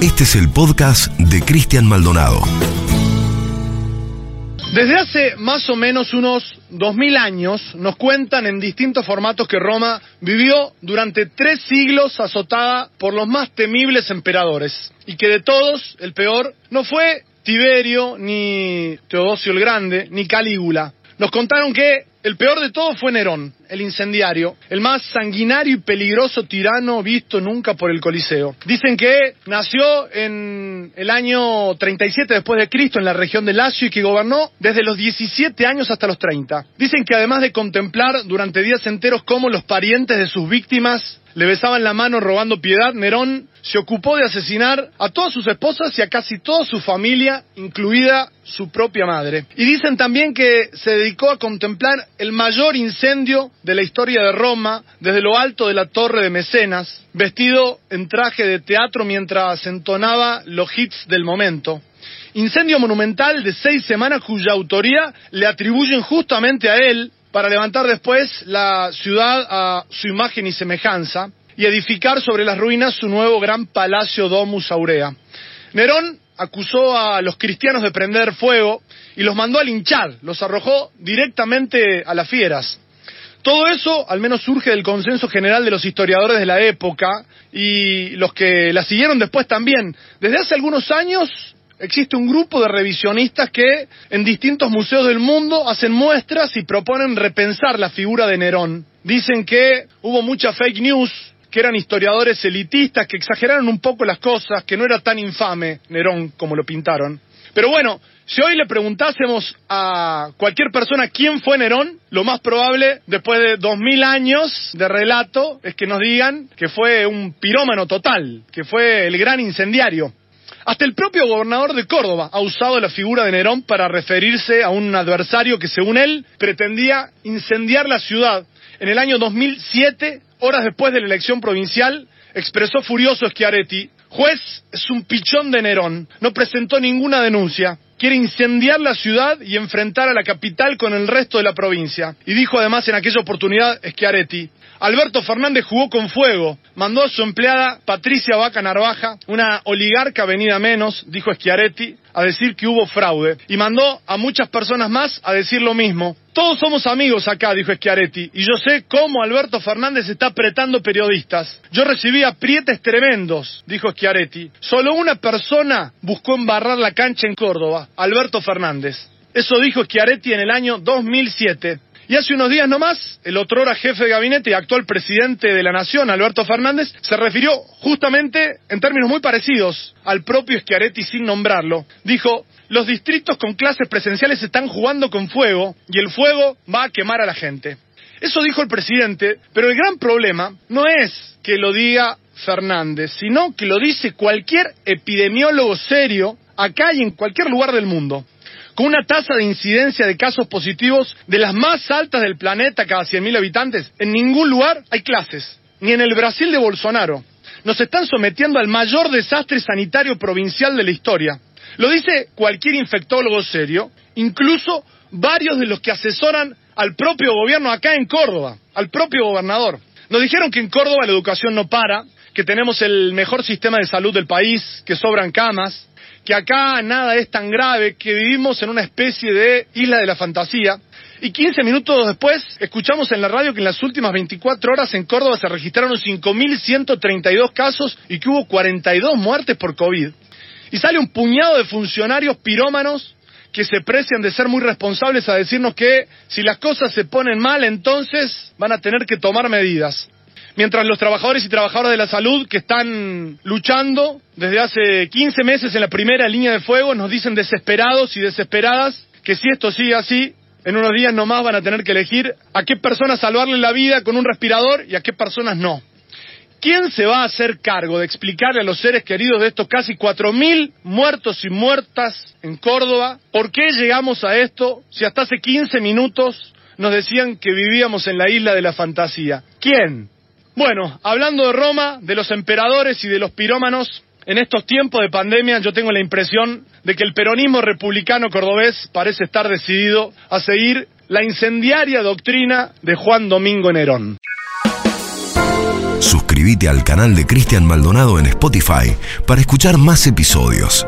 Este es el podcast de Cristian Maldonado. Desde hace más o menos unos 2000 años nos cuentan en distintos formatos que Roma vivió durante tres siglos azotada por los más temibles emperadores y que de todos el peor no fue Tiberio, ni Teodosio el Grande, ni Calígula. Nos contaron que el peor de todos fue Nerón, el incendiario, el más sanguinario y peligroso tirano visto nunca por el Coliseo. Dicen que nació en el año 37 después de Cristo en la región de Lacio y que gobernó desde los 17 años hasta los 30. Dicen que además de contemplar durante días enteros cómo los parientes de sus víctimas le besaban la mano robando piedad, Nerón se ocupó de asesinar a todas sus esposas y a casi toda su familia, incluida su propia madre. Y dicen también que se dedicó a contemplar el mayor incendio de la historia de Roma desde lo alto de la torre de Mecenas, vestido en traje de teatro mientras entonaba los hits del momento. Incendio monumental de seis semanas cuya autoría le atribuyen justamente a él para levantar después la ciudad a su imagen y semejanza y edificar sobre las ruinas su nuevo gran palacio Domus Aurea. Nerón acusó a los cristianos de prender fuego y los mandó a linchar, los arrojó directamente a las fieras. Todo eso al menos surge del consenso general de los historiadores de la época y los que la siguieron después también. Desde hace algunos años existe un grupo de revisionistas que en distintos museos del mundo hacen muestras y proponen repensar la figura de Nerón. Dicen que hubo mucha fake news, que eran historiadores elitistas, que exageraron un poco las cosas, que no era tan infame Nerón como lo pintaron. Pero bueno, si hoy le preguntásemos a cualquier persona quién fue Nerón, lo más probable, después de dos mil años de relato, es que nos digan que fue un pirómano total, que fue el gran incendiario. Hasta el propio gobernador de Córdoba ha usado la figura de Nerón para referirse a un adversario que, según él, pretendía incendiar la ciudad. En el año 2007, horas después de la elección provincial, expresó furioso Schiaretti, juez es un pichón de Nerón, no presentó ninguna denuncia, quiere incendiar la ciudad y enfrentar a la capital con el resto de la provincia. Y dijo además en aquella oportunidad Schiaretti, Alberto Fernández jugó con fuego, mandó a su empleada Patricia Vaca Narvaja, una oligarca venida menos, dijo Schiaretti, a decir que hubo fraude, y mandó a muchas personas más a decir lo mismo. Todos somos amigos acá, dijo Schiaretti, y yo sé cómo Alberto Fernández está apretando periodistas. Yo recibí aprietes tremendos, dijo Schiaretti. Solo una persona buscó embarrar la cancha en Córdoba, Alberto Fernández. Eso dijo Schiaretti en el año 2007. Y hace unos días nomás, el otrora jefe de gabinete y actual presidente de la Nación, Alberto Fernández, se refirió justamente en términos muy parecidos al propio Schiaretti sin nombrarlo. Dijo, los distritos con clases presenciales están jugando con fuego y el fuego va a quemar a la gente. Eso dijo el presidente, pero el gran problema no es que lo diga Fernández, sino que lo dice cualquier epidemiólogo serio acá y en cualquier lugar del mundo con una tasa de incidencia de casos positivos de las más altas del planeta cada 100.000 habitantes, en ningún lugar hay clases, ni en el Brasil de Bolsonaro. Nos están sometiendo al mayor desastre sanitario provincial de la historia. Lo dice cualquier infectólogo serio, incluso varios de los que asesoran al propio gobierno acá en Córdoba, al propio gobernador. Nos dijeron que en Córdoba la educación no para, que tenemos el mejor sistema de salud del país, que sobran camas, que acá nada es tan grave, que vivimos en una especie de isla de la fantasía. Y 15 minutos después escuchamos en la radio que en las últimas 24 horas en Córdoba se registraron 5.132 casos y que hubo 42 muertes por COVID. Y sale un puñado de funcionarios pirómanos que se precian de ser muy responsables a decirnos que si las cosas se ponen mal entonces van a tener que tomar medidas mientras los trabajadores y trabajadoras de la salud que están luchando desde hace 15 meses en la primera línea de fuego nos dicen desesperados y desesperadas que si esto sigue así, en unos días nomás van a tener que elegir a qué personas salvarle la vida con un respirador y a qué personas no. ¿Quién se va a hacer cargo de explicarle a los seres queridos de estos casi 4.000 muertos y muertas en Córdoba por qué llegamos a esto si hasta hace 15 minutos nos decían que vivíamos en la isla de la fantasía? ¿Quién? Bueno, hablando de Roma, de los emperadores y de los pirómanos, en estos tiempos de pandemia yo tengo la impresión de que el peronismo republicano cordobés parece estar decidido a seguir la incendiaria doctrina de Juan Domingo Nerón. Suscríbete al canal de Cristian Maldonado en Spotify para escuchar más episodios.